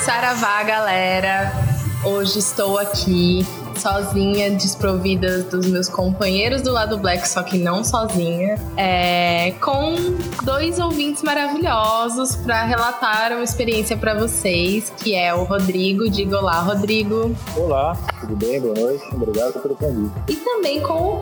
Saravá, galera! Hoje estou aqui sozinha, desprovida dos meus companheiros do lado black, só que não sozinha, é, com dois ouvintes maravilhosos para relatar uma experiência para vocês, que é o Rodrigo. Diga olá, Rodrigo. Olá, tudo bem? Boa noite. Obrigado pelo convite. E também com o